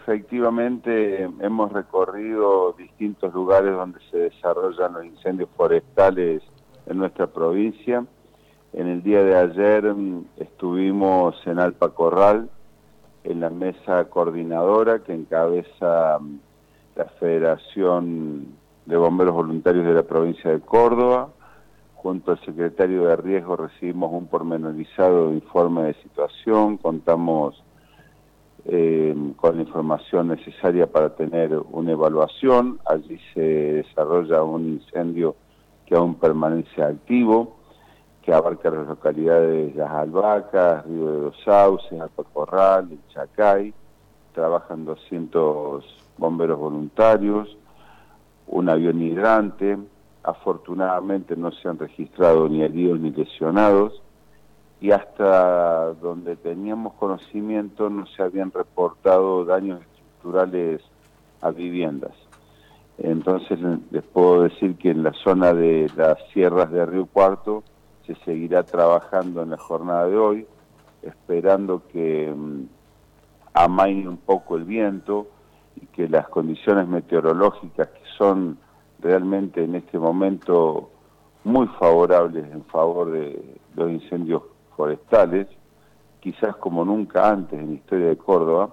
efectivamente hemos recorrido distintos lugares donde se desarrollan los incendios forestales en nuestra provincia. En el día de ayer mm, estuvimos en Alpa Corral, en la mesa coordinadora que encabeza mm, la Federación de Bomberos Voluntarios de la provincia de Córdoba. Junto al secretario de Riesgo recibimos un pormenorizado informe de situación, contamos eh, con la información necesaria para tener una evaluación. Allí se desarrolla un incendio que aún permanece activo, que abarca las localidades de Las Albacas, Río de los Sauces, Corral, El Chacay. Trabajan 200 bomberos voluntarios, un avión hidrante. Afortunadamente no se han registrado ni heridos ni lesionados y hasta donde teníamos conocimiento no se habían reportado daños estructurales a viviendas. Entonces les puedo decir que en la zona de las sierras de Río Cuarto se seguirá trabajando en la jornada de hoy, esperando que mm, amaine un poco el viento y que las condiciones meteorológicas que son realmente en este momento muy favorables en favor de los incendios forestales, quizás como nunca antes en la historia de Córdoba,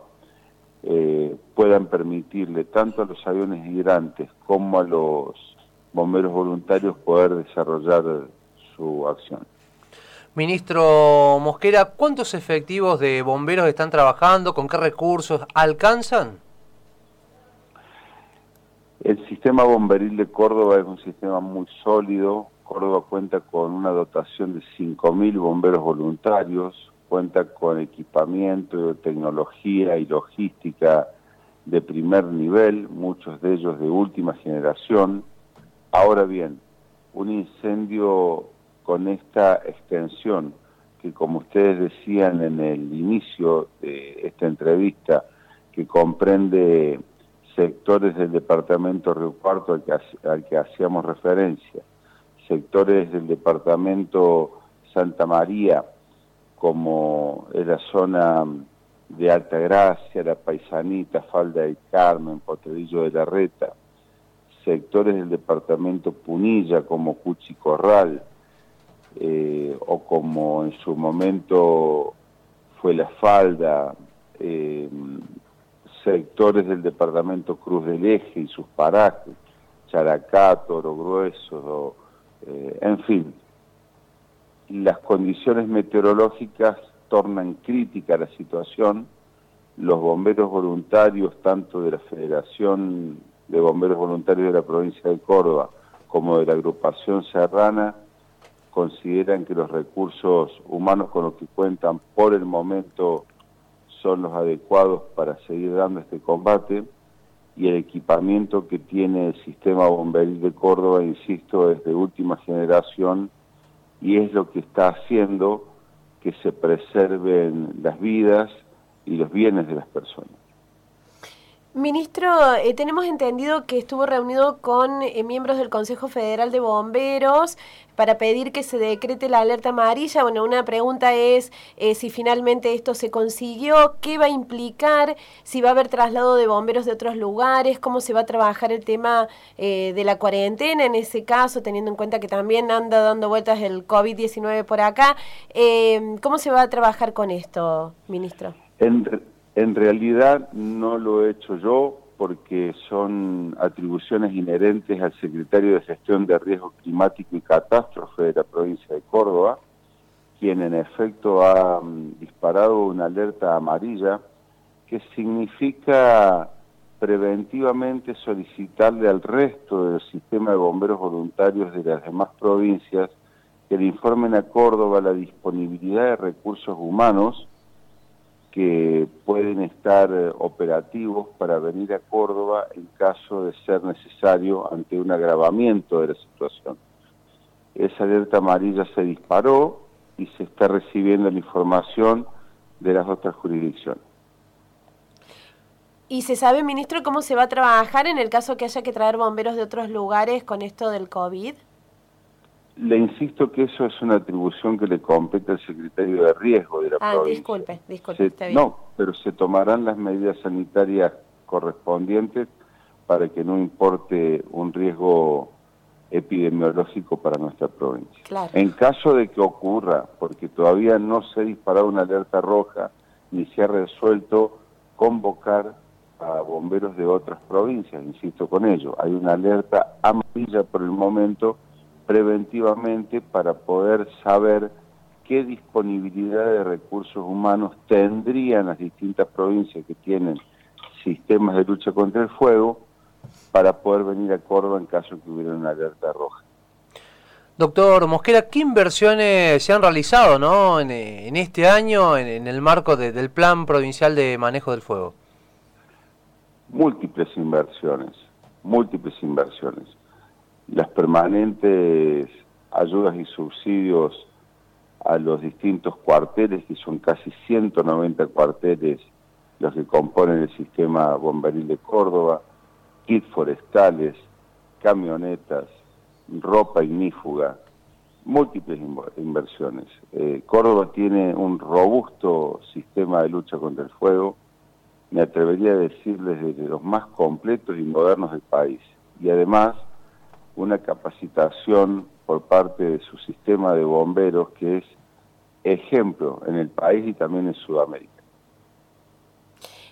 eh, puedan permitirle tanto a los aviones hidrantes como a los bomberos voluntarios poder desarrollar su acción. Ministro Mosquera, ¿cuántos efectivos de bomberos están trabajando? ¿Con qué recursos alcanzan? El sistema bomberil de Córdoba es un sistema muy sólido. Córdoba cuenta con una dotación de 5.000 bomberos voluntarios, cuenta con equipamiento, tecnología y logística de primer nivel, muchos de ellos de última generación. Ahora bien, un incendio con esta extensión, que como ustedes decían en el inicio de esta entrevista, que comprende sectores del departamento Río Cuarto al que, al que hacíamos referencia, sectores del departamento Santa María, como la zona de Alta Gracia, La Paisanita, Falda del Carmen, Potredillo de la Reta, sectores del departamento Punilla como Cuchi Corral, eh, o como en su momento fue La Falda, eh, sectores del departamento Cruz del Eje y sus parajes, Characá, Toro Grueso, eh, en fin, las condiciones meteorológicas tornan crítica la situación, los bomberos voluntarios, tanto de la Federación de Bomberos Voluntarios de la provincia de Córdoba como de la agrupación serrana, consideran que los recursos humanos con los que cuentan por el momento son los adecuados para seguir dando este combate y el equipamiento que tiene el sistema bomberil de Córdoba, insisto, es de última generación y es lo que está haciendo que se preserven las vidas y los bienes de las personas. Ministro, eh, tenemos entendido que estuvo reunido con eh, miembros del Consejo Federal de Bomberos para pedir que se decrete la alerta amarilla. Bueno, una pregunta es eh, si finalmente esto se consiguió, qué va a implicar, si va a haber traslado de bomberos de otros lugares, cómo se va a trabajar el tema de la cuarentena en ese caso, teniendo en cuenta que también anda dando vueltas el COVID-19 por acá. ¿Cómo se va a trabajar con esto, ministro? Realidad no lo he hecho yo porque son atribuciones inherentes al secretario de Gestión de Riesgo Climático y Catástrofe de la provincia de Córdoba, quien en efecto ha mm, disparado una alerta amarilla que significa preventivamente solicitarle al resto del sistema de bomberos voluntarios de las demás provincias que le informen a Córdoba la disponibilidad de recursos humanos que pueden estar eh, operativos para venir a Córdoba en caso de ser necesario ante un agravamiento de la situación. Esa alerta amarilla se disparó y se está recibiendo la información de las otras jurisdicciones. ¿Y se sabe, ministro, cómo se va a trabajar en el caso que haya que traer bomberos de otros lugares con esto del COVID? Le insisto que eso es una atribución que le compete al secretario de riesgo de la ah, provincia. disculpe, disculpe, está bien. No, pero se tomarán las medidas sanitarias correspondientes para que no importe un riesgo epidemiológico para nuestra provincia. En caso de que ocurra, porque todavía no se ha disparado una alerta roja ni se ha resuelto convocar a bomberos de otras provincias, insisto con ello, hay una alerta amarilla por el momento preventivamente para poder saber qué disponibilidad de recursos humanos tendrían las distintas provincias que tienen sistemas de lucha contra el fuego para poder venir a Córdoba en caso que hubiera una alerta roja. Doctor Mosquera, ¿qué inversiones se han realizado ¿no? en, este año en, el marco del Plan Provincial de Manejo del Fuego? Múltiples inversiones, múltiples inversiones las permanentes ayudas y subsidios a los distintos cuarteles, que son casi 190 cuarteles los que componen el sistema bomberil de Córdoba, kits forestales, camionetas, ropa ignífuga, múltiples inversiones. Eh, Córdoba tiene un robusto sistema de lucha contra el fuego, me atrevería a decirles de los más completos y modernos del país. Y además una capacitación por parte de su sistema de bomberos que es ejemplo en el país y también en Sudamérica.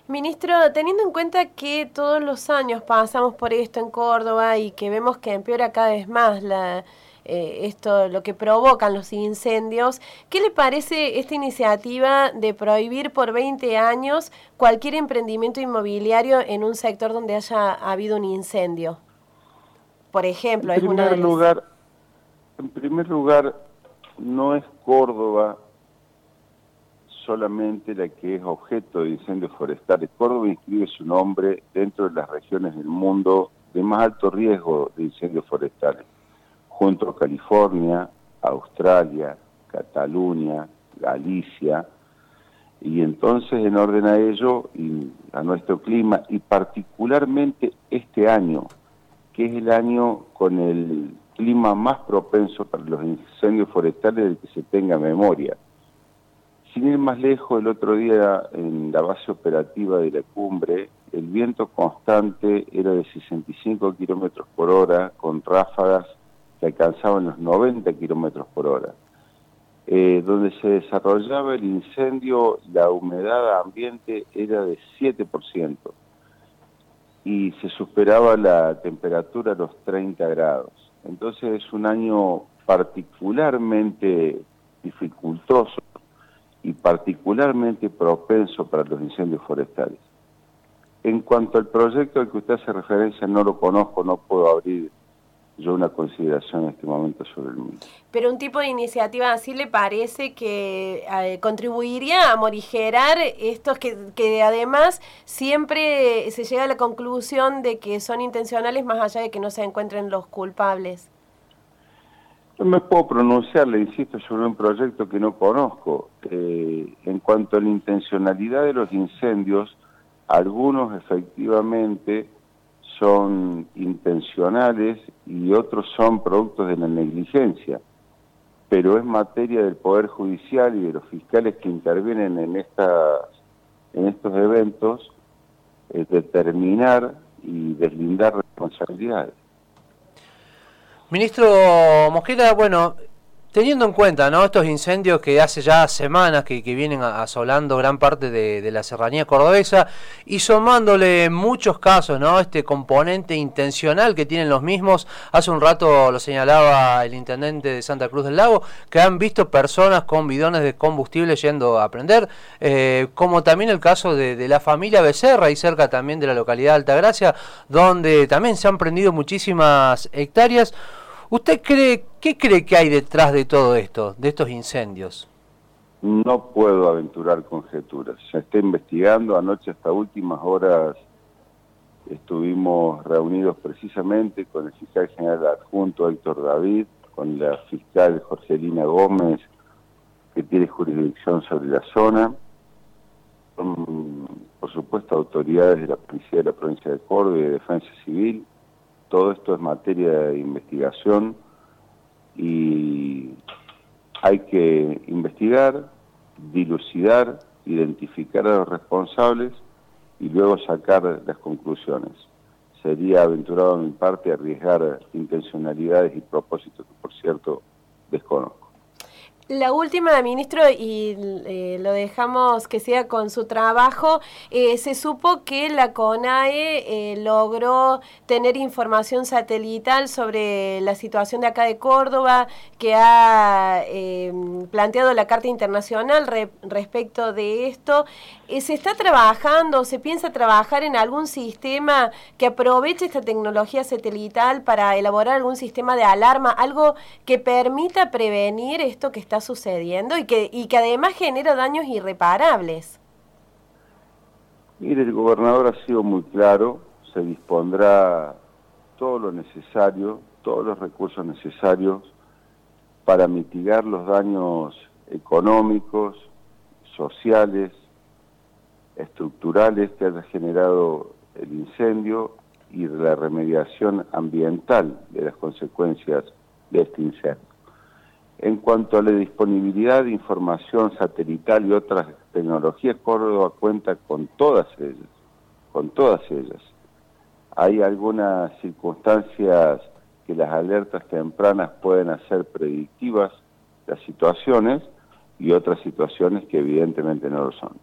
Ministro, teniendo en cuenta que todos los años pasamos por esto en Córdoba y que vemos que empeora cada vez más la, eh, esto, lo que provocan los incendios, ¿qué le parece esta iniciativa de prohibir por 20 años cualquier emprendimiento inmobiliario en un sector donde haya habido un incendio? Por ejemplo, en primer lugar, En primer lugar, no es Córdoba solamente la que es objeto de incendios forestales. Córdoba inscribe su nombre dentro de las regiones del mundo de más alto riesgo de incendios forestales, junto a California, Australia, Cataluña, Galicia, y entonces en orden a ello y a nuestro clima, y particularmente este año, que es el año con el clima más propenso para los incendios forestales del que se tenga memoria. Sin ir más lejos, el otro día en la base operativa de la cumbre, el viento constante era de 65 kilómetros por hora, con ráfagas que alcanzaban los 90 kilómetros por hora. Eh, donde se desarrollaba el incendio, la humedad ambiente era de 7% y se superaba la temperatura a los 30 grados. Entonces es un año particularmente dificultoso y particularmente propenso para los incendios forestales. En cuanto al proyecto al que usted hace referencia, no lo conozco, no puedo abrir yo una consideración en este momento sobre el mundo. Pero un tipo de iniciativa así le parece que eh, contribuiría a morigerar estos que, que además siempre se llega a la conclusión de que son intencionales más allá de que no se encuentren los culpables. No me puedo pronunciar, le insisto, sobre un proyecto que no conozco. Eh, en cuanto a la intencionalidad de los incendios, algunos efectivamente son intencionales y otros son productos de la negligencia. Pero es materia del Poder Judicial y de los fiscales que intervienen en, estas, en estos eventos eh, determinar y deslindar responsabilidades. Ministro Mosquera, bueno, Teniendo en cuenta ¿no? estos incendios que hace ya semanas que, vienen asolando gran parte de, la serranía cordobesa y sumándole muchos casos ¿no? este componente intencional que tienen los mismos, hace un rato lo señalaba el intendente de Santa Cruz del Lago, que han visto personas con bidones de combustible yendo a prender, eh, como también el caso de, de, la familia Becerra y cerca también de la localidad de Altagracia, donde también se han prendido muchísimas hectáreas. ¿Usted cree, qué cree que hay detrás de todo esto, de estos incendios? No puedo aventurar conjeturas. Se está investigando. Anoche hasta últimas horas estuvimos reunidos precisamente con el fiscal general adjunto Héctor David, con la fiscal Jorgelina Gómez, que tiene jurisdicción sobre la zona, por supuesto, autoridades de la Policía de la Provincia de Córdoba y de Defensa Civil, todo esto es materia de investigación. y hay que investigar, dilucidar, identificar a los responsables y luego sacar las conclusiones. Sería aventurado de mi parte arriesgar intencionalidades y propósitos que, por cierto, desconozco. La última, ministro, y eh, lo dejamos que siga con su trabajo, eh, se supo que la CONAE eh, logró tener información satelital sobre la situación de acá de Córdoba, que ha planteado la Carta Internacional respecto de esto. ¿Se está trabajando, se piensa trabajar en algún sistema que aproveche esta tecnología satelital para elaborar algún sistema de alarma, algo que permita prevenir esto que sucediendo y que, y que además genera daños irreparables. Mire, el gobernador ha sido muy claro, se dispondrá todo lo necesario, todos los recursos necesarios para mitigar los daños económicos, sociales, estructurales que haya generado el incendio y la remediación ambiental de las consecuencias de este incendio. En cuanto a la disponibilidad de información satelital y otras tecnologías, Córdoba cuenta con todas ellas, con todas ellas. Hay algunas circunstancias que las alertas tempranas pueden hacer predictivas las situaciones y otras situaciones que evidentemente no lo son.